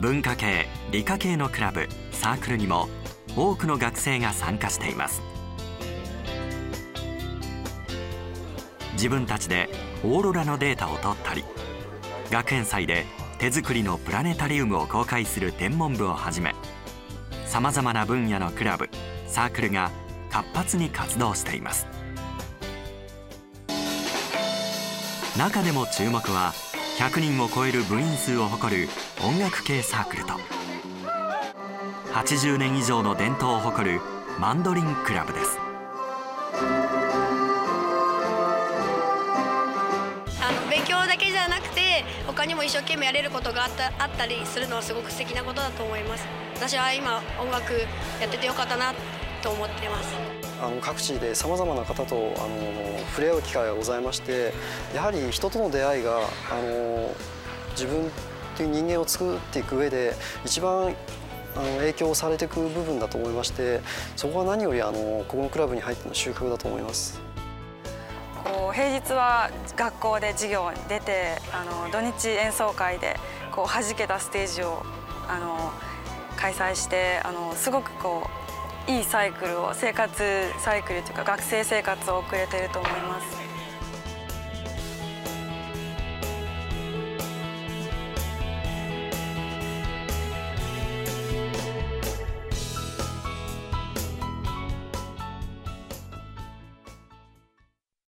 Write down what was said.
文化系理科系のクラブサークルにも多くの学生が参加しています。自分たちでオーロラのデータを取ったり学園祭で手作りのプラネタリウムを公開する天文部をはじめさまざまな分野のクラブサークルが活発に活動しています。中でも注目は100人を超える部員数を誇る音楽系サークルと80年以上の伝統を誇るマンドリンクラブです。あの勉強だけじゃなくて他にも一生懸命やれることがあったあったりするのはすごく素敵なことだと思います。私は今音楽やっててよかったなと思ってますあの各地でさまざまな方とあの触れ合う機会がございましてやはり人との出会いがあの自分という人間を作っていく上で一番あの影響されていく部分だと思いましてそこは何よりあのここのクラブに入っての収穫だと思います。こう平日は学校で授業に出てあの土日演奏会でこう弾けたステージをあの開催してあのすごくこういいサイクルを生活サイクルというか学生生活を送れてると思います。